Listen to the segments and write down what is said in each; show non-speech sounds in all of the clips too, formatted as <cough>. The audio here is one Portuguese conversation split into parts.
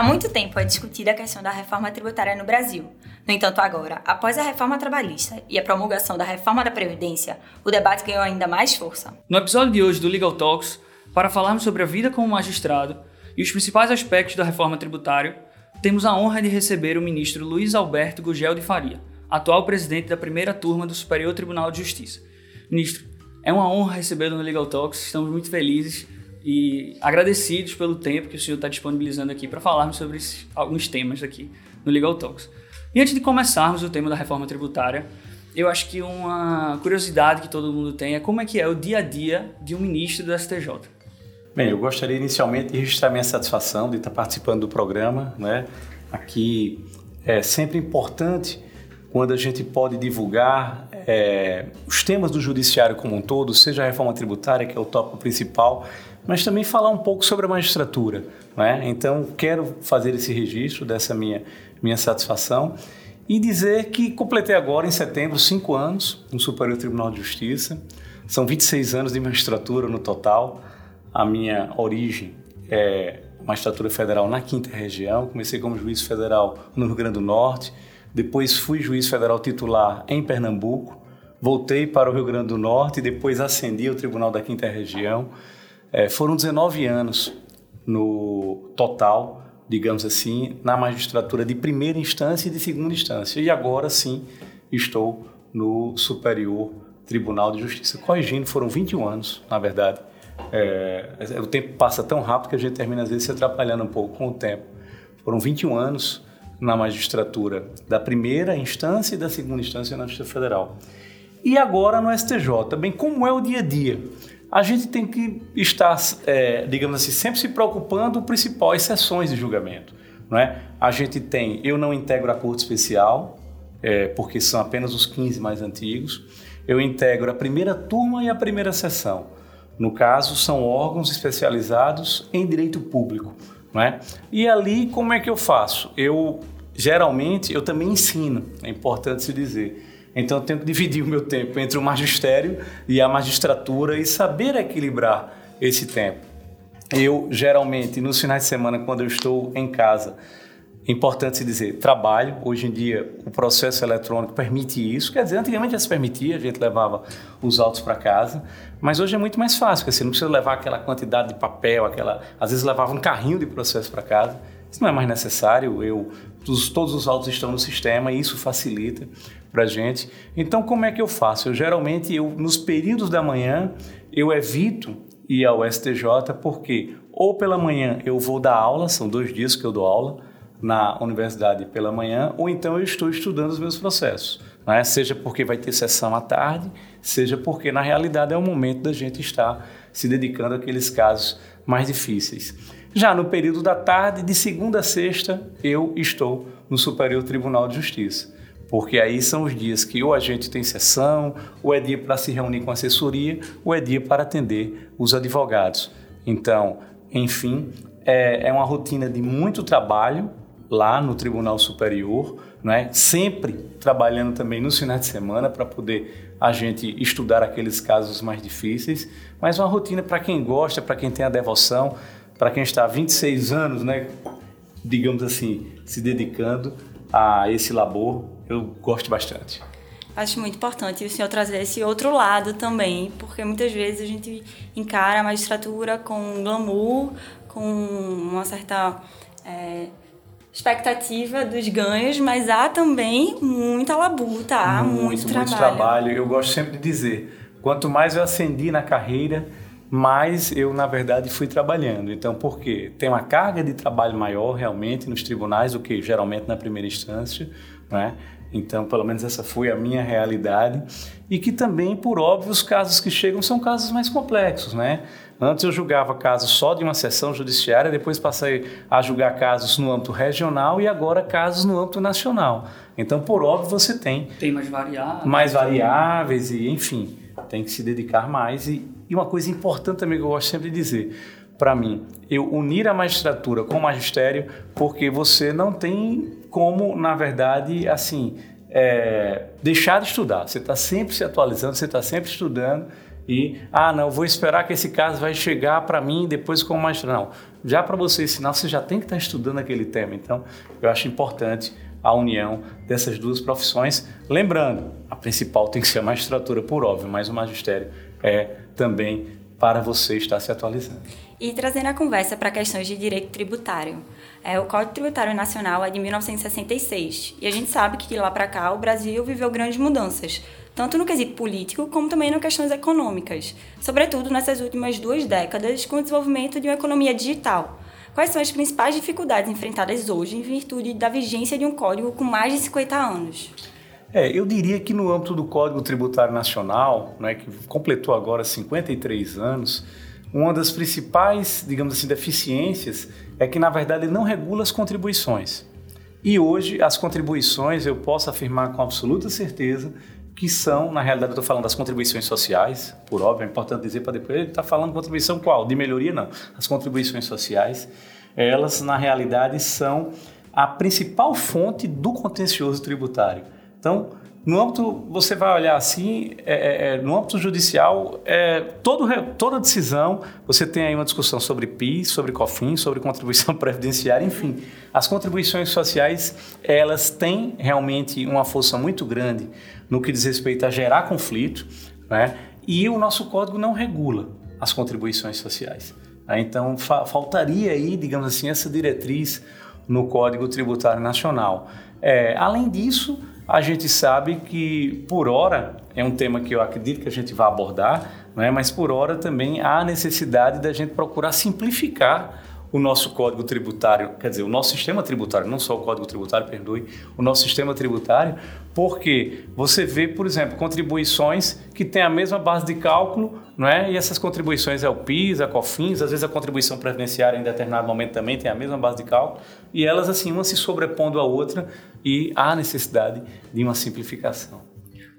Há muito tempo é discutida a questão da reforma tributária no Brasil. No entanto, agora, após a reforma trabalhista e a promulgação da reforma da Previdência, o debate ganhou ainda mais força. No episódio de hoje do Legal Talks, para falarmos sobre a vida como magistrado e os principais aspectos da reforma tributária, temos a honra de receber o ministro Luiz Alberto Gugel de Faria, atual presidente da primeira turma do Superior Tribunal de Justiça. Ministro, é uma honra recebê-lo no Legal Talks, estamos muito felizes e agradecidos pelo tempo que o senhor está disponibilizando aqui para falarmos sobre esses, alguns temas aqui no Legal Talks. E antes de começarmos o tema da reforma tributária, eu acho que uma curiosidade que todo mundo tem é como é que é o dia a dia de um ministro do STJ. Bem, eu gostaria inicialmente de registrar minha satisfação de estar participando do programa. Né? Aqui é sempre importante quando a gente pode divulgar é, os temas do judiciário como um todo, seja a reforma tributária, que é o tópico principal, mas também falar um pouco sobre a magistratura. Né? Então, quero fazer esse registro dessa minha, minha satisfação e dizer que completei agora, em setembro, cinco anos no Superior Tribunal de Justiça. São 26 anos de magistratura no total. A minha origem é magistratura federal na quinta região. Comecei como juiz federal no Rio Grande do Norte. Depois fui juiz federal titular em Pernambuco. Voltei para o Rio Grande do Norte e depois ascendi ao Tribunal da Quinta Região. É, foram 19 anos no total, digamos assim, na magistratura de primeira instância e de segunda instância. E agora sim estou no Superior Tribunal de Justiça. Corrigindo, foram 21 anos, na verdade. É, o tempo passa tão rápido que a gente termina às vezes se atrapalhando um pouco com o tempo. Foram 21 anos na magistratura da primeira instância e da segunda instância na Justiça Federal. E agora no STJ. Bem, como é o dia a dia? A gente tem que estar, é, digamos assim, sempre se preocupando com principais sessões de julgamento. Não é? A gente tem, eu não integro a Corte Especial, é, porque são apenas os 15 mais antigos. Eu integro a primeira turma e a primeira sessão. No caso, são órgãos especializados em direito público. Não é? E ali, como é que eu faço? Eu, geralmente, eu também ensino, é importante se dizer. Então eu tenho que dividir o meu tempo entre o magistério e a magistratura e saber equilibrar esse tempo. Eu geralmente nos finais de semana quando eu estou em casa, é importante se dizer, trabalho. Hoje em dia o processo eletrônico permite isso. Quer dizer, antigamente já se permitia, a gente levava os autos para casa, mas hoje é muito mais fácil, porque você não precisa levar aquela quantidade de papel, aquela, às vezes levava um carrinho de processo para casa. Isso não é mais necessário. Eu, todos os autos estão no sistema e isso facilita para gente. Então, como é que eu faço? Eu geralmente, eu, nos períodos da manhã, eu evito ir ao STJ porque ou pela manhã eu vou dar aula, são dois dias que eu dou aula na universidade pela manhã, ou então eu estou estudando os meus processos. Né? Seja porque vai ter sessão à tarde, seja porque na realidade é o momento da gente estar se dedicando àqueles casos mais difíceis. Já no período da tarde, de segunda a sexta, eu estou no Superior Tribunal de Justiça porque aí são os dias que ou a gente tem sessão, ou é dia para se reunir com a assessoria, ou é dia para atender os advogados. Então, enfim, é, é uma rotina de muito trabalho lá no Tribunal Superior, é? sempre trabalhando também nos finais de semana para poder a gente estudar aqueles casos mais difíceis, mas uma rotina para quem gosta, para quem tem a devoção, para quem está há 26 anos, né, digamos assim, se dedicando a esse labor, eu gosto bastante. Acho muito importante o senhor trazer esse outro lado também, porque muitas vezes a gente encara a magistratura com glamour, com uma certa é, expectativa dos ganhos, mas há também muita labuta, há muito, muito, trabalho. Muito trabalho. Eu gosto sempre de dizer, quanto mais eu ascendi na carreira, mais eu, na verdade, fui trabalhando. Então, por quê? Tem uma carga de trabalho maior, realmente, nos tribunais do que geralmente na primeira instância, né? Então, pelo menos essa foi a minha realidade. E que também, por óbvio, os casos que chegam são casos mais complexos, né? Antes eu julgava casos só de uma sessão judiciária, depois passei a julgar casos no âmbito regional e agora casos no âmbito nacional. Então, por óbvio, você tem... Tem mais variáveis. Mais variáveis e, enfim, tem que se dedicar mais. E, e uma coisa importante também que eu gosto sempre de dizer, para mim, eu unir a magistratura com o magistério, porque você não tem como, na verdade, assim, é, deixar de estudar. Você está sempre se atualizando, você está sempre estudando e, ah, não, vou esperar que esse caso vai chegar para mim depois como magistrado. Não, já para você ensinar, você já tem que estar tá estudando aquele tema. Então, eu acho importante a união dessas duas profissões. Lembrando, a principal tem que ser a magistratura, por óbvio, mas o magistério é também para você estar se atualizando. E trazendo a conversa para questões de direito tributário. É, o Código Tributário Nacional é de 1966 e a gente sabe que de lá para cá o Brasil viveu grandes mudanças, tanto no quesito político como também nas questões econômicas, sobretudo nessas últimas duas décadas com o desenvolvimento de uma economia digital. Quais são as principais dificuldades enfrentadas hoje em virtude da vigência de um código com mais de 50 anos? É, eu diria que no âmbito do Código Tributário Nacional, né, que completou agora 53 anos, uma das principais, digamos assim, deficiências é que, na verdade, ele não regula as contribuições. E hoje, as contribuições, eu posso afirmar com absoluta certeza que são, na realidade, eu estou falando das contribuições sociais, por óbvio, é importante dizer para depois, ele está falando contribuição qual? De melhoria, não. As contribuições sociais, elas, na realidade, são a principal fonte do contencioso tributário. Então, no âmbito, você vai olhar assim, é, é, é, no âmbito judicial, é, todo, toda decisão, você tem aí uma discussão sobre PIS, sobre COFINS, sobre contribuição <laughs> previdenciária, enfim. As contribuições sociais, elas têm realmente uma força muito grande no que diz respeito a gerar conflito, né? e o nosso código não regula as contribuições sociais. Né? Então, fa faltaria aí, digamos assim, essa diretriz no Código Tributário Nacional. É, além disso, a gente sabe que, por hora, é um tema que eu acredito que a gente vai abordar, né? mas por hora também há necessidade da gente procurar simplificar o nosso código tributário, quer dizer, o nosso sistema tributário, não só o código tributário, perdoe, o nosso sistema tributário, porque você vê, por exemplo, contribuições que têm a mesma base de cálculo, não é? E essas contribuições é o PIS, a COFINS, às vezes a contribuição previdenciária em determinado momento também tem a mesma base de cálculo, e elas assim, uma se sobrepondo à outra e há necessidade de uma simplificação.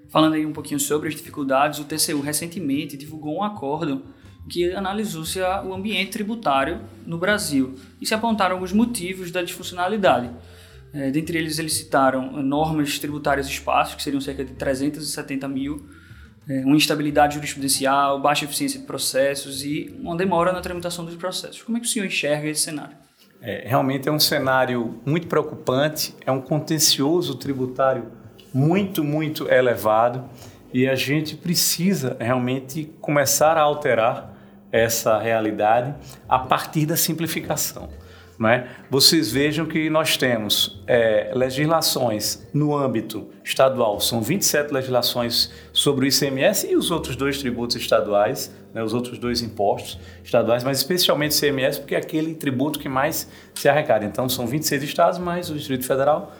Falando aí um pouquinho sobre as dificuldades, o TCU recentemente divulgou um acordo que analisou-se o ambiente tributário no Brasil e se apontaram alguns motivos da disfuncionalidade. É, dentre eles, eles citaram normas tributárias espaços, que seriam cerca de 370 mil, é, uma instabilidade jurisprudencial, baixa eficiência de processos e uma demora na tramitação dos processos. Como é que o senhor enxerga esse cenário? É, realmente é um cenário muito preocupante, é um contencioso tributário muito, muito elevado e a gente precisa realmente começar a alterar essa realidade a partir da simplificação. É? Vocês vejam que nós temos é, legislações no âmbito estadual, são 27 legislações sobre o ICMS e os outros dois tributos estaduais, né, os outros dois impostos estaduais, mas especialmente o ICMS, porque é aquele tributo que mais se arrecada. Então, são 26 estados, mais o Distrito Federal,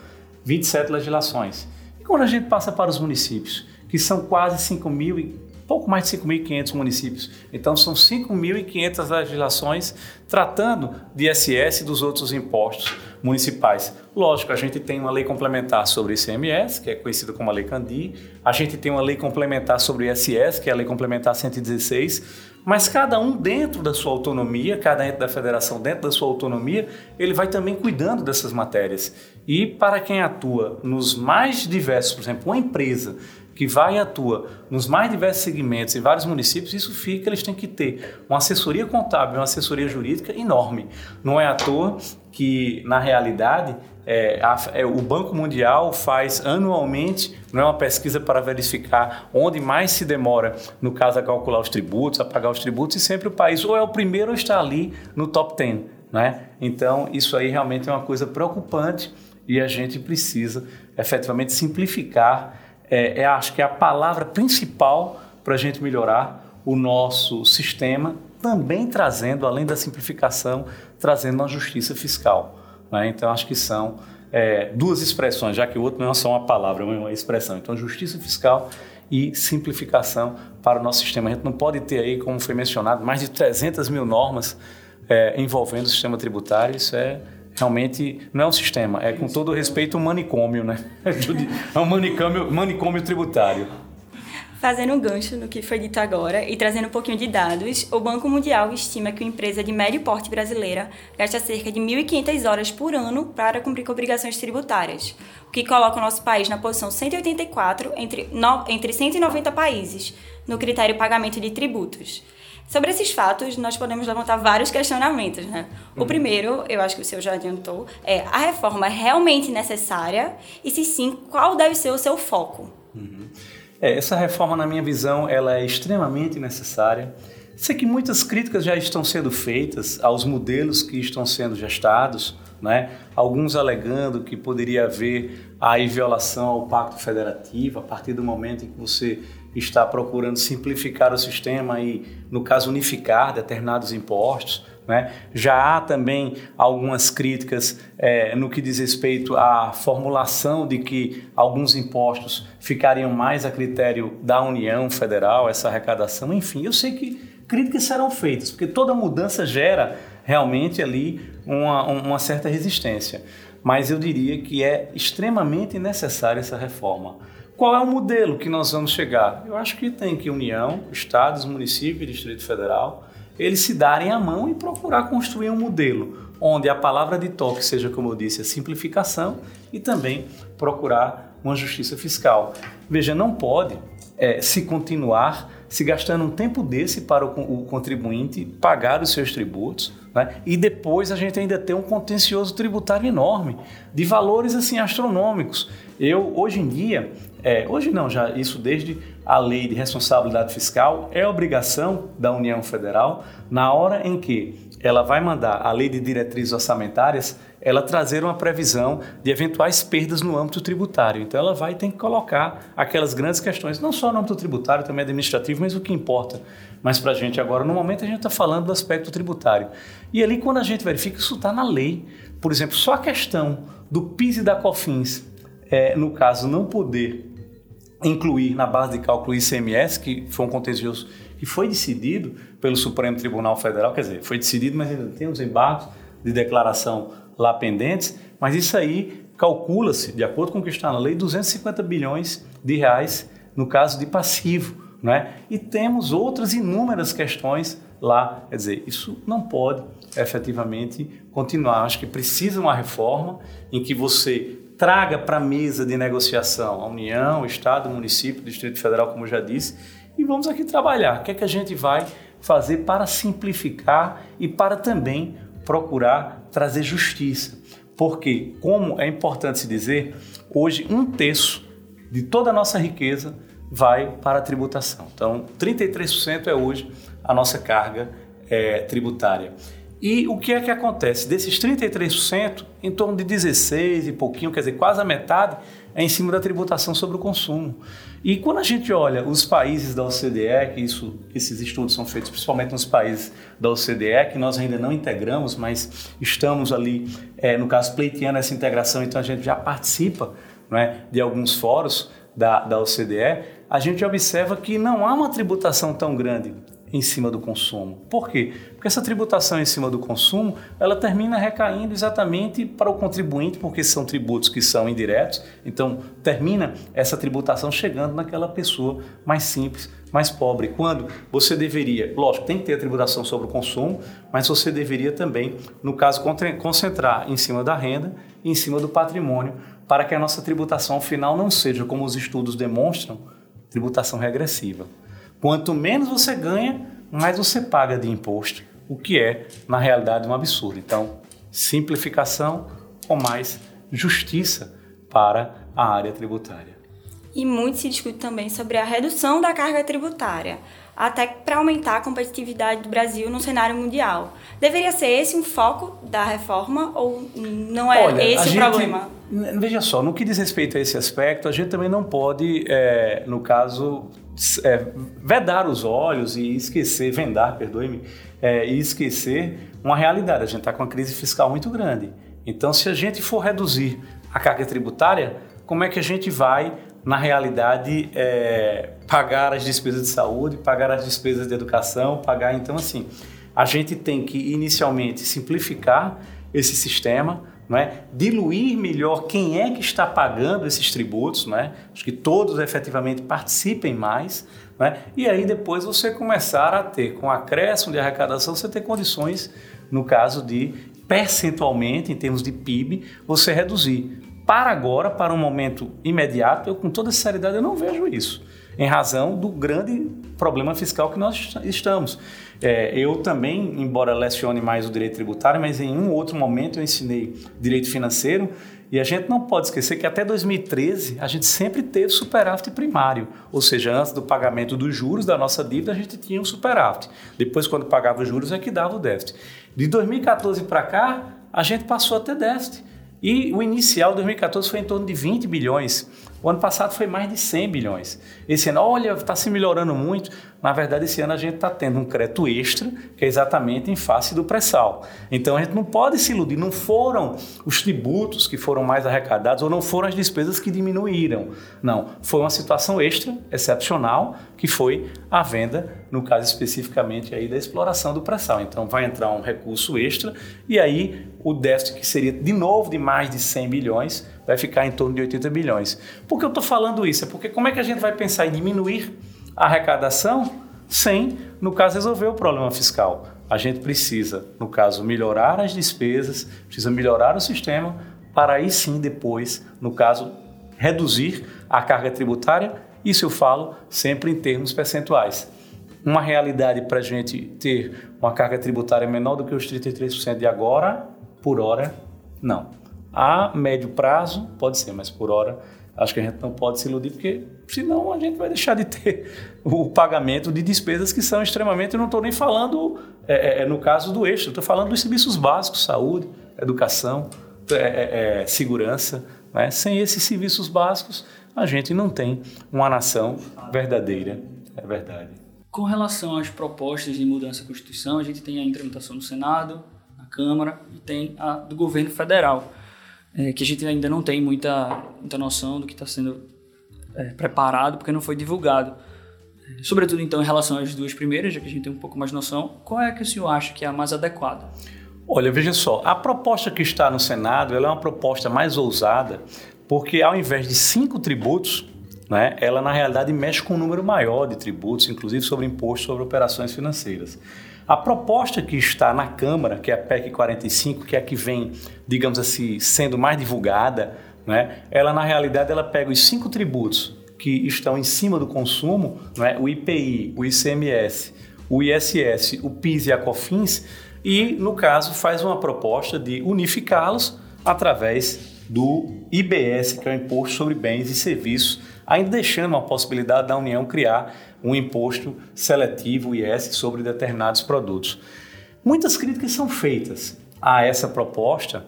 27 legislações. E quando a gente passa para os municípios, que são quase 5 mil pouco mais de 5.500 municípios. Então, são 5.500 legislações tratando de ISS e dos outros impostos municipais. Lógico, a gente tem uma lei complementar sobre ICMS, que é conhecida como a Lei Candi, a gente tem uma lei complementar sobre ISS, que é a Lei Complementar 116, mas cada um dentro da sua autonomia, cada ente da federação dentro da sua autonomia, ele vai também cuidando dessas matérias. E para quem atua nos mais diversos, por exemplo, uma empresa que vai e atua nos mais diversos segmentos em vários municípios, isso fica, eles têm que ter uma assessoria contábil, uma assessoria jurídica enorme. Não é à toa que, na realidade, é, a, é, o Banco Mundial faz anualmente não é uma pesquisa para verificar onde mais se demora, no caso, a calcular os tributos, a pagar os tributos, e sempre o país ou é o primeiro ou está ali no top 10. Né? Então, isso aí realmente é uma coisa preocupante e a gente precisa efetivamente simplificar é, é, acho que é a palavra principal para a gente melhorar o nosso sistema, também trazendo, além da simplificação, trazendo uma justiça fiscal. Né? Então, acho que são é, duas expressões, já que o outro não é só uma palavra, é uma expressão. Então, justiça fiscal e simplificação para o nosso sistema. A gente não pode ter aí, como foi mencionado, mais de 300 mil normas é, envolvendo o sistema tributário. Isso é realmente não é um sistema, é com todo respeito um manicômio, né? <laughs> É um manicômio, manicômio tributário. Fazendo um gancho no que foi dito agora e trazendo um pouquinho de dados, o Banco Mundial estima que uma empresa de médio porte brasileira gasta cerca de 1.500 horas por ano para cumprir com obrigações tributárias, o que coloca o nosso país na posição 184 entre, no, entre 190 países no critério pagamento de tributos. Sobre esses fatos, nós podemos levantar vários questionamentos. Né? O uhum. primeiro, eu acho que o senhor já adiantou, é a reforma é realmente necessária? E se sim, qual deve ser o seu foco? Uhum. É, essa reforma, na minha visão, ela é extremamente necessária. Sei que muitas críticas já estão sendo feitas aos modelos que estão sendo gestados, né? alguns alegando que poderia haver a violação ao Pacto Federativo a partir do momento em que você está procurando simplificar o sistema e, no caso, unificar determinados impostos. Né? Já há também algumas críticas é, no que diz respeito à formulação de que alguns impostos ficariam mais a critério da União Federal, essa arrecadação. Enfim, eu sei que críticas serão feitas, porque toda mudança gera realmente ali uma, uma certa resistência. Mas eu diria que é extremamente necessária essa reforma. Qual é o modelo que nós vamos chegar? Eu acho que tem que União, Estados, município e Distrito Federal eles se darem a mão e procurar construir um modelo onde a palavra de toque seja, como eu disse, a simplificação e também procurar uma justiça fiscal. Veja, não pode é, se continuar se gastando um tempo desse para o, o contribuinte pagar os seus tributos né? e depois a gente ainda tem um contencioso tributário enorme de valores assim astronômicos. Eu hoje em dia, é, hoje não, já isso desde a lei de responsabilidade fiscal é obrigação da União Federal, na hora em que ela vai mandar a lei de diretrizes orçamentárias, ela trazer uma previsão de eventuais perdas no âmbito tributário. Então ela vai ter que colocar aquelas grandes questões, não só no âmbito tributário, também administrativo, mas o que importa. Mas para a gente agora, no momento, a gente está falando do aspecto tributário. E ali, quando a gente verifica, isso está na lei. Por exemplo, só a questão do PIS e da COFINS, é, no caso, não poder incluir na base de cálculo ICMS, que foi um contencioso que foi decidido pelo Supremo Tribunal Federal, quer dizer, foi decidido, mas ainda tem os embargos de declaração lá pendentes, mas isso aí calcula-se, de acordo com o que está na lei, 250 bilhões de reais no caso de passivo, né? E temos outras inúmeras questões lá, quer dizer, isso não pode efetivamente continuar. Acho que precisa uma reforma em que você traga para a mesa de negociação a União, o Estado, o município, o Distrito Federal, como já disse, e vamos aqui trabalhar. O que é que a gente vai fazer para simplificar e para também procurar trazer justiça? Porque, como é importante se dizer, hoje um terço de toda a nossa riqueza vai para a tributação. Então, 33% é hoje a nossa carga é, tributária. E o que é que acontece? Desses 33%, em torno de 16 e pouquinho, quer dizer, quase a metade, é em cima da tributação sobre o consumo. E quando a gente olha os países da OCDE, que isso, esses estudos são feitos principalmente nos países da OCDE, que nós ainda não integramos, mas estamos ali, é, no caso, pleiteando essa integração, então a gente já participa é, de alguns fóruns da, da OCDE, a gente observa que não há uma tributação tão grande em cima do consumo. Por quê? Porque essa tributação em cima do consumo, ela termina recaindo exatamente para o contribuinte, porque são tributos que são indiretos, então termina essa tributação chegando naquela pessoa mais simples, mais pobre. Quando você deveria, lógico, tem que ter a tributação sobre o consumo, mas você deveria também, no caso, concentrar em cima da renda e em cima do patrimônio, para que a nossa tributação final não seja, como os estudos demonstram, tributação regressiva. Quanto menos você ganha, mais você paga de imposto, o que é, na realidade, um absurdo. Então, simplificação ou mais justiça para a área tributária. E muito se discute também sobre a redução da carga tributária, até para aumentar a competitividade do Brasil no cenário mundial. Deveria ser esse um foco da reforma ou não é Olha, esse o gente, problema? Veja só, no que diz respeito a esse aspecto, a gente também não pode, é, no caso, é, vedar os olhos e esquecer, vendar, perdoe-me, é, e esquecer uma realidade. A gente está com uma crise fiscal muito grande. Então, se a gente for reduzir a carga tributária, como é que a gente vai, na realidade, é, pagar as despesas de saúde, pagar as despesas de educação, pagar. Então, assim, a gente tem que inicialmente simplificar esse sistema não é? diluir melhor quem é que está pagando esses tributos, não é? acho que todos efetivamente participem mais, não é? e aí depois você começar a ter, com acréscimo de arrecadação, você ter condições, no caso de percentualmente, em termos de PIB, você reduzir. Para agora, para um momento imediato, eu com toda sinceridade eu não vejo isso, em razão do grande problema fiscal que nós estamos. É, eu também, embora lecione mais o direito tributário, mas em um outro momento eu ensinei direito financeiro e a gente não pode esquecer que até 2013 a gente sempre teve superávit primário, ou seja, antes do pagamento dos juros da nossa dívida a gente tinha um superávit. Depois, quando pagava os juros, é que dava o déficit. De 2014 para cá, a gente passou a ter déficit. E o inicial de 2014 foi em torno de 20 bilhões. O ano passado foi mais de 100 bilhões. Esse ano, olha, está se melhorando muito. Na verdade, esse ano a gente está tendo um crédito extra, que é exatamente em face do pré-sal. Então a gente não pode se iludir. Não foram os tributos que foram mais arrecadados ou não foram as despesas que diminuíram. Não. Foi uma situação extra, excepcional, que foi a venda, no caso especificamente aí da exploração do pré-sal. Então vai entrar um recurso extra e aí o déficit, que seria de novo de mais de 100 bilhões, vai ficar em torno de 80 bilhões. Por que eu estou falando isso? É porque como é que a gente vai pensar em diminuir a arrecadação sem, no caso, resolver o problema fiscal. A gente precisa, no caso, melhorar as despesas, precisa melhorar o sistema para aí sim depois, no caso, reduzir a carga tributária. Isso eu falo sempre em termos percentuais. Uma realidade para a gente ter uma carga tributária menor do que os 33% de agora, por hora, não. A médio prazo, pode ser, mas por hora Acho que a gente não pode se iludir, porque senão a gente vai deixar de ter <laughs> o pagamento de despesas que são extremamente. Eu não estou nem falando é, é, é, no caso do eixo, estou falando dos serviços básicos, saúde, educação, é, é, é, segurança. Né? Sem esses serviços básicos, a gente não tem uma nação verdadeira. É verdade. Com relação às propostas de mudança da Constituição, a gente tem a implementação do Senado, na Câmara e tem a do governo federal é, que a gente ainda não tem muita, muita noção do que está sendo é, preparado, porque não foi divulgado. É, sobretudo, então, em relação às duas primeiras, já que a gente tem um pouco mais noção, qual é que o senhor acha que é a mais adequada? Olha, veja só, a proposta que está no Senado é uma proposta mais ousada, porque ao invés de cinco tributos, né, ela na realidade mexe com um número maior de tributos, inclusive sobre imposto sobre operações financeiras. A proposta que está na Câmara, que é a PEC 45, que é a que vem, digamos assim, sendo mais divulgada, né? ela na realidade ela pega os cinco tributos que estão em cima do consumo, né? o IPI, o ICMS, o ISS, o PIS e a COFINS, e no caso faz uma proposta de unificá-los através do IBS, que é o Imposto sobre Bens e Serviços, ainda deixando a possibilidade da União criar um imposto seletivo IS sobre determinados produtos. Muitas críticas são feitas a essa proposta,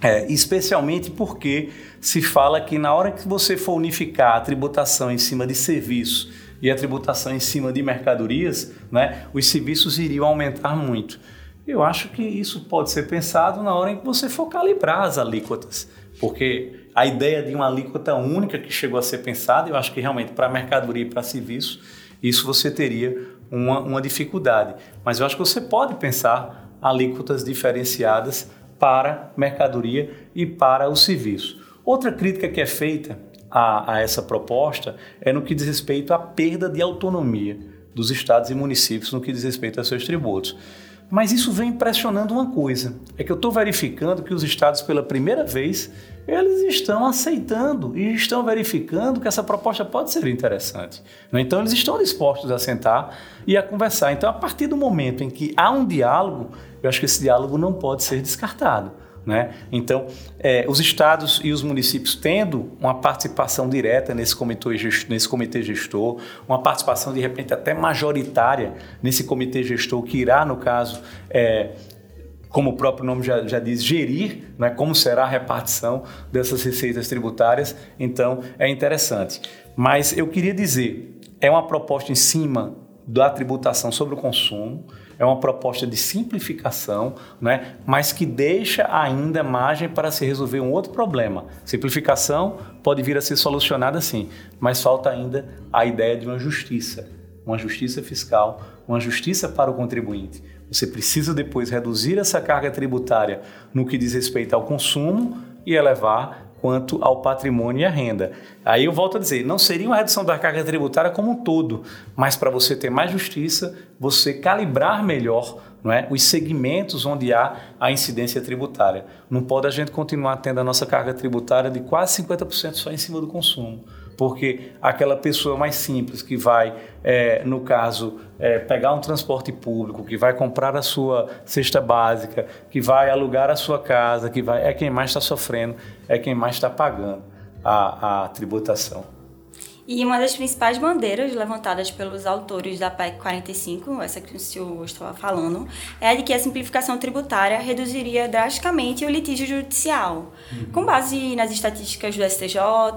é, especialmente porque se fala que na hora que você for unificar a tributação em cima de serviços e a tributação em cima de mercadorias, né, os serviços iriam aumentar muito. Eu acho que isso pode ser pensado na hora em que você for calibrar as alíquotas, porque a ideia de uma alíquota única que chegou a ser pensada, eu acho que realmente para mercadoria e para serviço, isso você teria uma, uma dificuldade. Mas eu acho que você pode pensar alíquotas diferenciadas para mercadoria e para o serviço. Outra crítica que é feita a, a, essa proposta é no que diz respeito à perda de autonomia dos estados e municípios no que diz respeito a seus tributos. Mas isso vem impressionando uma coisa: é que eu estou verificando que os estados, pela primeira vez, eles estão aceitando e estão verificando que essa proposta pode ser interessante. Né? Então, eles estão dispostos a sentar e a conversar. Então, a partir do momento em que há um diálogo, eu acho que esse diálogo não pode ser descartado. Né? Então, é, os estados e os municípios tendo uma participação direta nesse comitê, gestor, nesse comitê gestor, uma participação de repente até majoritária nesse comitê gestor, que irá, no caso, é, como o próprio nome já, já diz, gerir né, como será a repartição dessas receitas tributárias, então é interessante. Mas eu queria dizer, é uma proposta em cima da tributação sobre o consumo, é uma proposta de simplificação, né? mas que deixa ainda margem para se resolver um outro problema. Simplificação pode vir a ser solucionada sim, mas falta ainda a ideia de uma justiça. uma justiça fiscal, uma justiça para o contribuinte. Você precisa depois reduzir essa carga tributária no que diz respeito ao consumo e elevar quanto ao patrimônio e à renda. Aí eu volto a dizer, não seria uma redução da carga tributária como um todo, mas para você ter mais justiça, você calibrar melhor é, os segmentos onde há a incidência tributária. Não pode a gente continuar tendo a nossa carga tributária de quase 50% só em cima do consumo porque aquela pessoa mais simples que vai, é, no caso, é, pegar um transporte público, que vai comprar a sua cesta básica, que vai alugar a sua casa, que vai, é quem mais está sofrendo, é quem mais está pagando a, a tributação. E uma das principais bandeiras levantadas pelos autores da PEC 45, essa que o senhor estava falando, é a de que a simplificação tributária reduziria drasticamente o litígio judicial. Uhum. Com base nas estatísticas do STJ,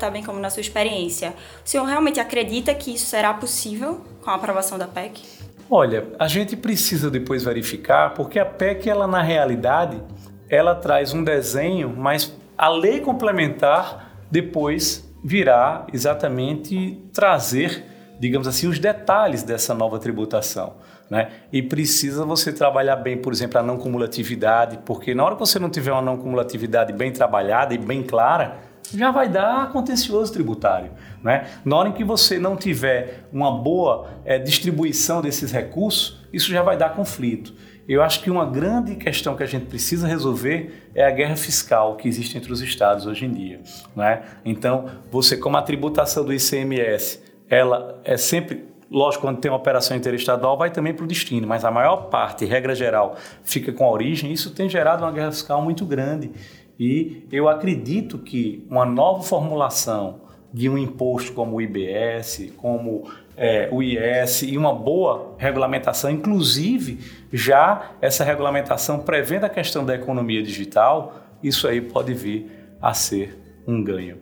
bem como na sua experiência, o senhor realmente acredita que isso será possível com a aprovação da PEC? Olha, a gente precisa depois verificar, porque a PEC, ela na realidade, ela traz um desenho, mas a lei complementar depois virá exatamente trazer, digamos assim, os detalhes dessa nova tributação. Né? E precisa você trabalhar bem, por exemplo, a não cumulatividade, porque na hora que você não tiver uma não cumulatividade bem trabalhada e bem clara, já vai dar contencioso tributário. Né? Na hora em que você não tiver uma boa é, distribuição desses recursos, isso já vai dar conflito. Eu acho que uma grande questão que a gente precisa resolver é a guerra fiscal que existe entre os estados hoje em dia. Né? Então, você, como a tributação do ICMS, ela é sempre Lógico, quando tem uma operação interestadual, vai também para o destino, mas a maior parte, regra geral, fica com a origem. Isso tem gerado uma guerra fiscal muito grande. E eu acredito que uma nova formulação de um imposto como o IBS, como é, o IS e uma boa regulamentação, inclusive já essa regulamentação prevendo a questão da economia digital, isso aí pode vir a ser um ganho.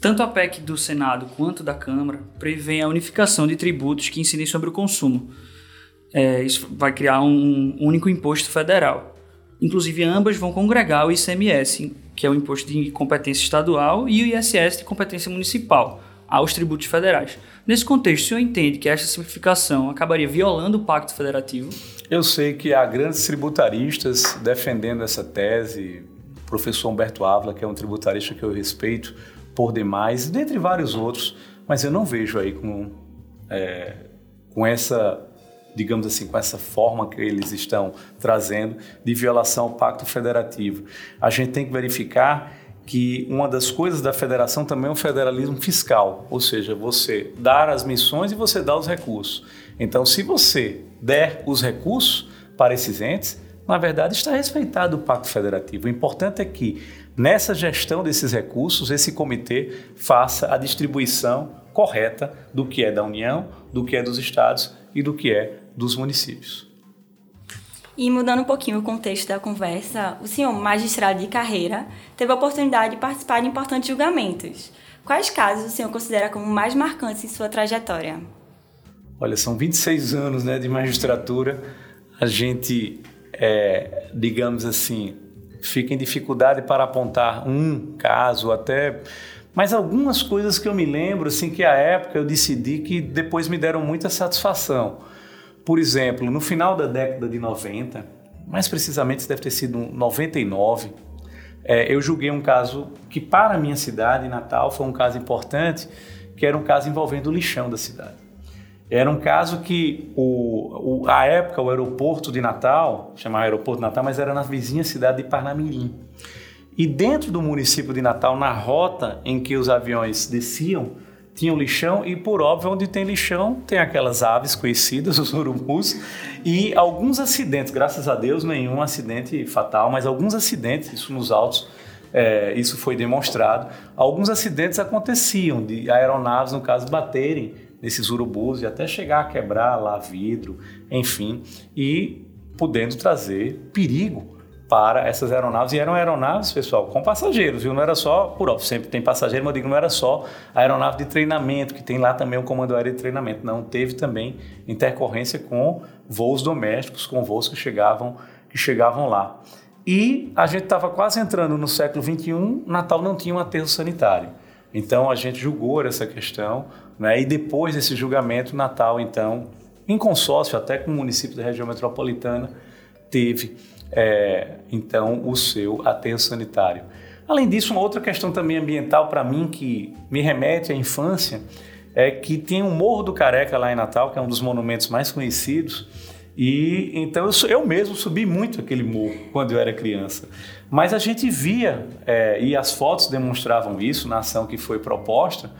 Tanto a PEC do Senado quanto da Câmara prevê a unificação de tributos que incidem sobre o consumo. É, isso vai criar um único imposto federal. Inclusive, ambas vão congregar o ICMS, que é o imposto de competência estadual, e o ISS de competência municipal, aos tributos federais. Nesse contexto, o senhor entende que esta simplificação acabaria violando o Pacto Federativo? Eu sei que há grandes tributaristas defendendo essa tese. O professor Humberto Ávila, que é um tributarista que eu respeito por demais, dentre vários outros, mas eu não vejo aí com, é, com essa digamos assim, com essa forma que eles estão trazendo de violação ao Pacto Federativo. A gente tem que verificar que uma das coisas da federação também é o federalismo fiscal, ou seja, você dar as missões e você dar os recursos. Então, se você der os recursos para esses entes, na verdade está respeitado o Pacto Federativo. O importante é que nessa gestão desses recursos, esse comitê faça a distribuição correta do que é da União, do que é dos estados e do que é dos municípios. E mudando um pouquinho o contexto da conversa, o senhor, magistrado de carreira, teve a oportunidade de participar de importantes julgamentos. Quais casos o senhor considera como mais marcantes em sua trajetória? Olha, são 26 anos né, de magistratura. A gente, é, digamos assim, fica em dificuldade para apontar um caso, até. Mas algumas coisas que eu me lembro, assim, que à época eu decidi que depois me deram muita satisfação. Por exemplo, no final da década de 90, mais precisamente deve ter sido 99, é, eu julguei um caso que para a minha cidade, Natal, foi um caso importante, que era um caso envolvendo o lixão da cidade. Era um caso que, o, o, a época, o aeroporto de Natal, chamava aeroporto de Natal, mas era na vizinha cidade de Parnamirim. E dentro do município de Natal, na rota em que os aviões desciam, tinha lixão e, por óbvio, onde tem lixão, tem aquelas aves conhecidas, <laughs> os urubus, e alguns acidentes, graças a Deus, nenhum acidente fatal, mas alguns acidentes, isso nos autos, é, isso foi demonstrado, alguns acidentes aconteciam, de aeronaves, no caso, baterem nesses urubus e até chegar a quebrar lá vidro, enfim, e podendo trazer perigo para essas aeronaves. E eram aeronaves, pessoal, com passageiros, viu? Não era só, por óbvio, sempre tem passageiro, mas eu digo, não era só a aeronave de treinamento, que tem lá também o comando aéreo de treinamento. Não, teve também intercorrência com voos domésticos, com voos que chegavam, que chegavam lá. E a gente estava quase entrando no século XXI, Natal não tinha um aterro sanitário. Então a gente julgou essa questão Né? E depois desse julgamento, Natal, então, em consórcio até com o município da região metropolitana, teve é, então o seu aterro sanitário. Além disso, uma outra questão também ambiental para mim que me remete à infância é que tem o Morro do Careca lá em Natal, que é um dos monumentos mais conhecidos. E então eu, eu mesmo subi muito aquele morro quando eu era criança. Mas a gente via, é, e as fotos demonstravam isso na ação que foi proposta,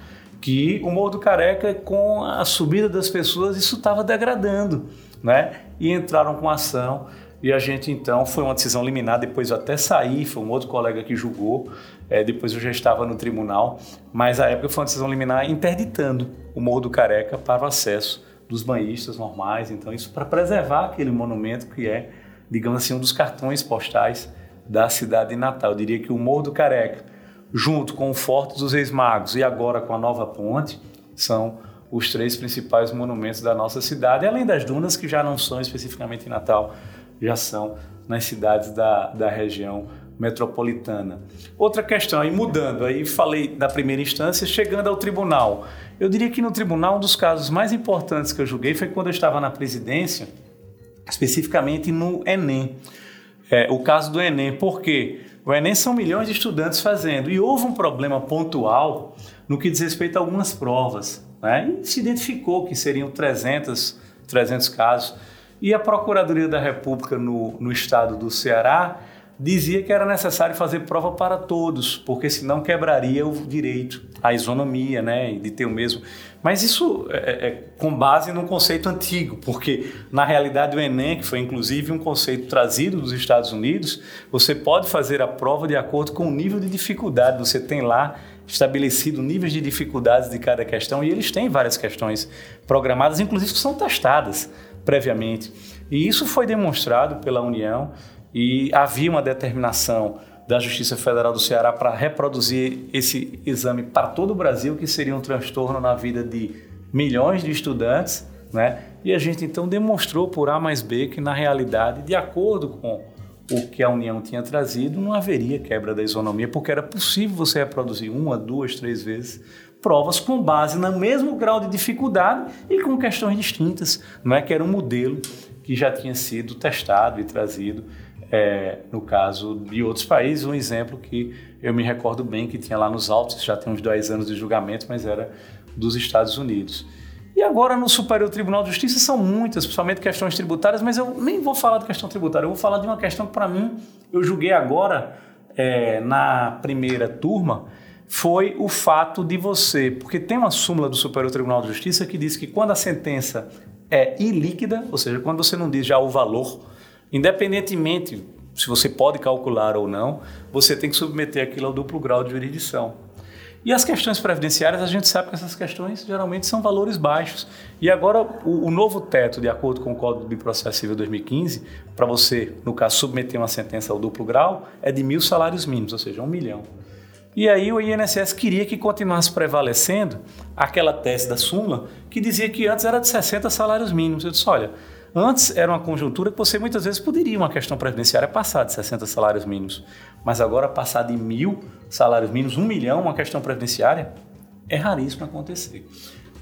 que o Morro do Careca, com a subida das pessoas, isso estava degradando. Né? E entraram com ação e a gente então foi uma decisão liminar, depois eu até saí, foi um outro colega que julgou, é, depois eu já estava no tribunal, mas a época foi uma decisão liminar interditando o Morro do Careca para o acesso dos banhistas normais, então isso para preservar aquele monumento que é, digamos assim, um dos cartões postais da cidade de Natal. Eu diria que o Morro do Careca, junto com o Forte dos Reis Magos e agora com a Nova Ponte, são os três principais monumentos da nossa cidade, além das dunas que já não são especificamente em Natal, já são nas cidades da, da região metropolitana. Outra questão, aí mudando, aí falei da primeira instância, chegando ao tribunal. Eu diria que no tribunal, um dos casos mais importantes que eu julguei foi quando eu estava na presidência, especificamente no Enem. É, o caso do Enem, porque o Enem são milhões de estudantes fazendo, e houve um problema pontual no que diz respeito a algumas provas. Né? E se identificou que seriam 300, 300 casos. E a Procuradoria da República no, no estado do Ceará dizia que era necessário fazer prova para todos, porque senão quebraria o direito à isonomia, né, de ter o mesmo. Mas isso é, é, é com base num conceito antigo, porque na realidade o Enem, que foi inclusive um conceito trazido dos Estados Unidos, você pode fazer a prova de acordo com o nível de dificuldade. Você tem lá estabelecido níveis de dificuldades de cada questão e eles têm várias questões programadas, inclusive que são testadas previamente. E isso foi demonstrado pela União e havia uma determinação da Justiça Federal do Ceará para reproduzir esse exame para todo o Brasil, que seria um transtorno na vida de milhões de estudantes, né? E a gente então demonstrou por A mais B que na realidade, de acordo com o que a União tinha trazido, não haveria quebra da isonomia, porque era possível você reproduzir uma, duas, três vezes provas com base no mesmo grau de dificuldade e com questões distintas, não é que era um modelo que já tinha sido testado e trazido é, no caso de outros países, um exemplo que eu me recordo bem que tinha lá nos Altos, já tem uns dois anos de julgamento, mas era dos Estados Unidos. E agora no Superior Tribunal de Justiça são muitas, principalmente questões tributárias, mas eu nem vou falar de questão tributária, eu vou falar de uma questão que para mim eu julguei agora é, na primeira turma, foi o fato de você, porque tem uma súmula do Superior Tribunal de Justiça que diz que quando a sentença é ilíquida, ou seja, quando você não diz já o valor, independentemente se você pode calcular ou não, você tem que submeter aquilo ao duplo grau de jurisdição. E as questões previdenciárias, a gente sabe que essas questões geralmente são valores baixos. E agora, o, o novo teto, de acordo com o Código de Processo Civil 2015, para você, no caso, submeter uma sentença ao duplo grau, é de mil salários mínimos, ou seja, um milhão. E aí o INSS queria que continuasse prevalecendo aquela tese da súmula que dizia que antes era de 60 salários mínimos. Eu disse, olha, antes era uma conjuntura que você muitas vezes poderia, uma questão previdenciária, passar de 60 salários mínimos. Mas agora passar de mil salários mínimos, um milhão, uma questão previdenciária, é raríssimo acontecer.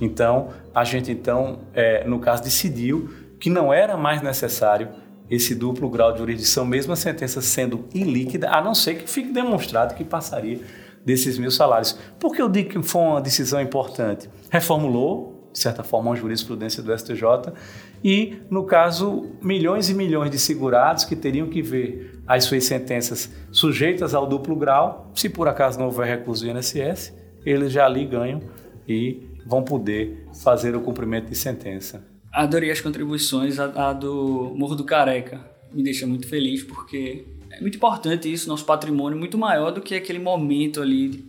Então, a gente, então, é, no caso, decidiu que não era mais necessário esse duplo grau de jurisdição, mesmo a sentença sendo ilíquida, a não ser que fique demonstrado que passaria desses mil salários. Por que eu digo que foi uma decisão importante? Reformulou, de certa forma, a jurisprudência do STJ e, no caso, milhões e milhões de segurados que teriam que ver as suas sentenças sujeitas ao duplo grau, se por acaso não houver recurso do INSS, eles já ali ganham e vão poder fazer o cumprimento de sentença. Adorei as contribuições, a, a do Morro do Careca. Me deixa muito feliz porque é muito importante isso, nosso patrimônio muito maior do que aquele momento ali de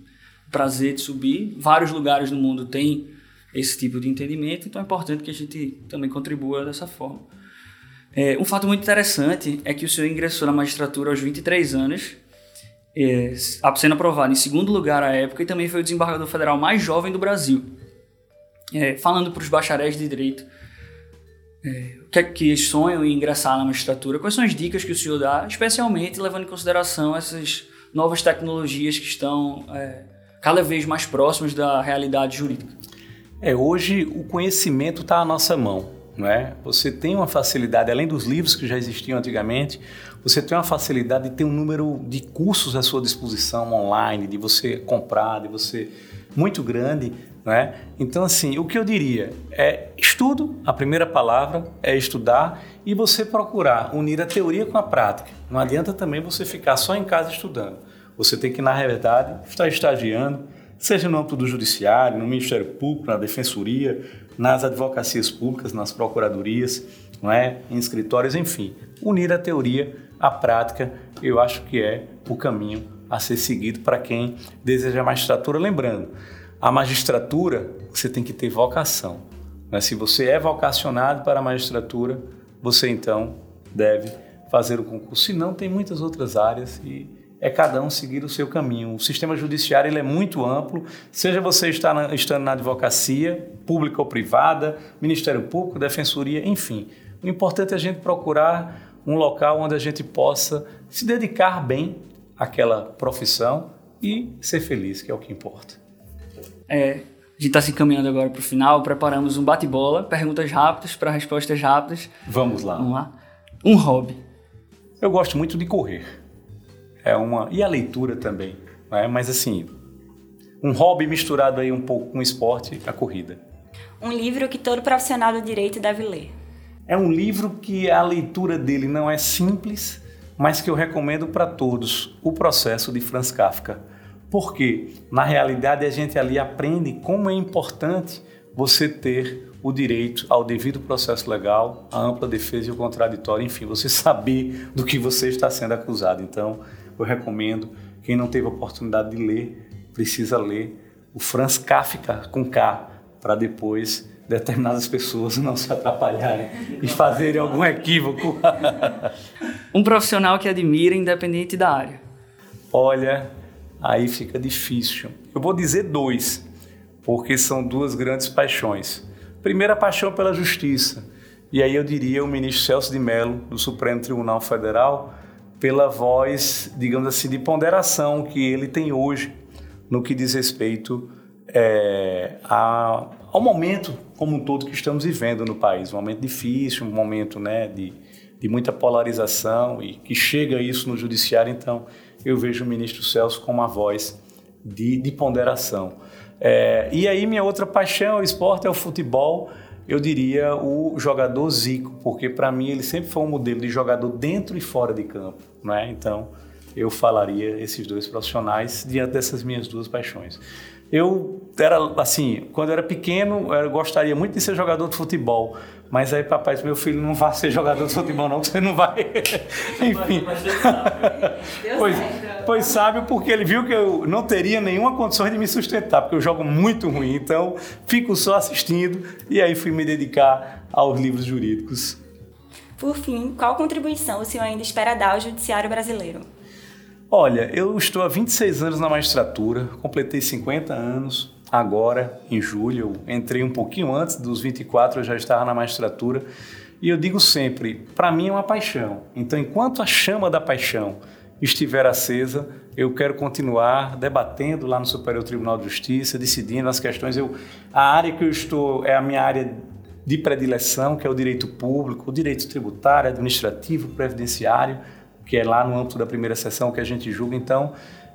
prazer de subir. Vários lugares no mundo têm esse tipo de entendimento, então é importante que a gente também contribua dessa forma. É, um fato muito interessante é que o senhor ingressou na magistratura aos 23 anos, é, sendo aprovado em segundo lugar à época, e também foi o desembargador federal mais jovem do Brasil. É, falando para os bacharéis de direito, é, que, é que sonham em ingressar na magistratura, quais são as dicas que o senhor dá, especialmente levando em consideração essas novas tecnologias que estão é, cada vez mais próximas da realidade jurídica? É, hoje o conhecimento está à nossa mão. É? Você tem uma facilidade, além dos livros que já existiam antigamente, você tem uma facilidade de ter um número de cursos à sua disposição online, de você comprar, de você muito grande, não é? Então assim, o que eu diria é estudo, a primeira palavra é estudar e você procurar unir a teoria com a prática. Não adianta também você ficar só em casa estudando. Você tem que na verdade estar estagiando, seja no âmbito do judiciário, no Ministério Público, na defensoria, nas advocacias públicas, nas procuradorias, não é? em escritórios, enfim. Unir a teoria à prática, eu acho que é o caminho a ser seguido para quem deseja magistratura. Lembrando, a magistratura você tem que ter vocação. Né? Se você é vocacionado para a magistratura, você então deve fazer o concurso. Se não, tem muitas outras áreas e é cada um seguir o seu caminho. O sistema judiciário ele é muito amplo, seja você está na, estando na advocacia, pública ou privada, Ministério Público, Defensoria, enfim. O importante é a gente procurar um local onde a gente possa se dedicar bem àquela profissão e ser feliz, que é o que importa. É, a gente está se encaminhando agora para o final, preparamos um bate-bola, perguntas rápidas para respostas rápidas. Vamos lá. Vamos lá. Um hobby. Eu gosto muito de correr é uma e a leitura também, né? Mas assim, um hobby misturado aí um pouco com esporte, a corrida. Um livro que todo profissional do direito deve ler. É um livro que a leitura dele não é simples, mas que eu recomendo para todos, O Processo de Franz Kafka. Porque na realidade a gente ali aprende como é importante você ter o direito ao devido processo legal, a ampla defesa e o contraditório, enfim, você saber do que você está sendo acusado. Então, eu recomendo. Quem não teve a oportunidade de ler, precisa ler o Franz Kafka com K, para depois determinadas pessoas não se atrapalharem e fazerem algum equívoco. um profissional que admira, independente da área. Olha, aí fica difícil. Eu vou dizer dois, porque são duas grandes paixões. Primeira paixão pela justiça. E aí eu diria o ministro Celso de Mello, do Supremo Tribunal Federal, pela voz, digamos assim, de ponderação que ele tem hoje no que diz respeito é, a, ao momento como um todo que estamos vivendo no país. Um momento difícil, um momento né, de, de muita polarização e que chega isso no judiciário. Então, eu vejo o ministro Celso como a voz de, de ponderação. É, e aí, minha outra paixão o esporte, é o futebol eu diria o jogador Zico, porque para mim ele sempre foi um modelo de jogador dentro e fora de campo, não é? Então eu falaria esses dois profissionais diante dessas minhas duas paixões. Eu era assim, quando eu era pequeno, eu gostaria muito de ser jogador de futebol, mas aí papai disse, meu filho não vai ser jogador de futebol não, você não vai. <laughs> Enfim. pois, pois sabe porque ele viu que eu não teria nenhuma condição de me sustentar, porque eu jogo muito ruim, então fico só assistindo e aí fui me dedicar aos livros jurídicos. Por fim, qual contribuição o senhor ainda espera dar ao judiciário brasileiro? Olha, eu estou há 26 anos na magistratura, completei 50 anos, agora, em julho. Eu entrei um pouquinho antes dos 24, eu já estava na magistratura. E eu digo sempre, para mim é uma paixão. Então, enquanto a chama da paixão estiver acesa, eu quero continuar debatendo lá no Superior Tribunal de Justiça, decidindo as questões. Eu, a área que eu estou é a minha área de predileção, que é o direito público, o direito tributário, administrativo, previdenciário, que é lá no âmbito da primeira sessão que a gente julga. Então,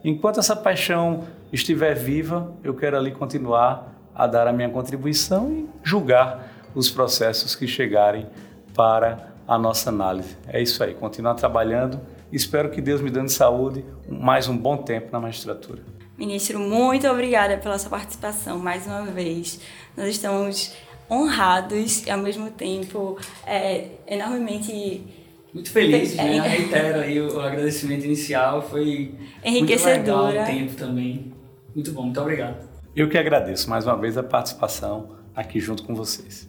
Enquanto essa paixão estiver viva, eu quero ali continuar a dar a minha contribuição e julgar os processos que chegarem para a nossa análise. É isso aí, continuar trabalhando. Espero que Deus me dando saúde, mais um bom tempo na magistratura. Ministro, muito obrigada pela sua participação mais uma vez. Nós estamos honrados e, ao mesmo tempo, é, enormemente muito feliz, né? Reitero aí o agradecimento inicial, foi enriquecedora. Muito legal o tempo também. Muito bom, muito obrigado. Eu que agradeço mais uma vez a participação aqui junto com vocês.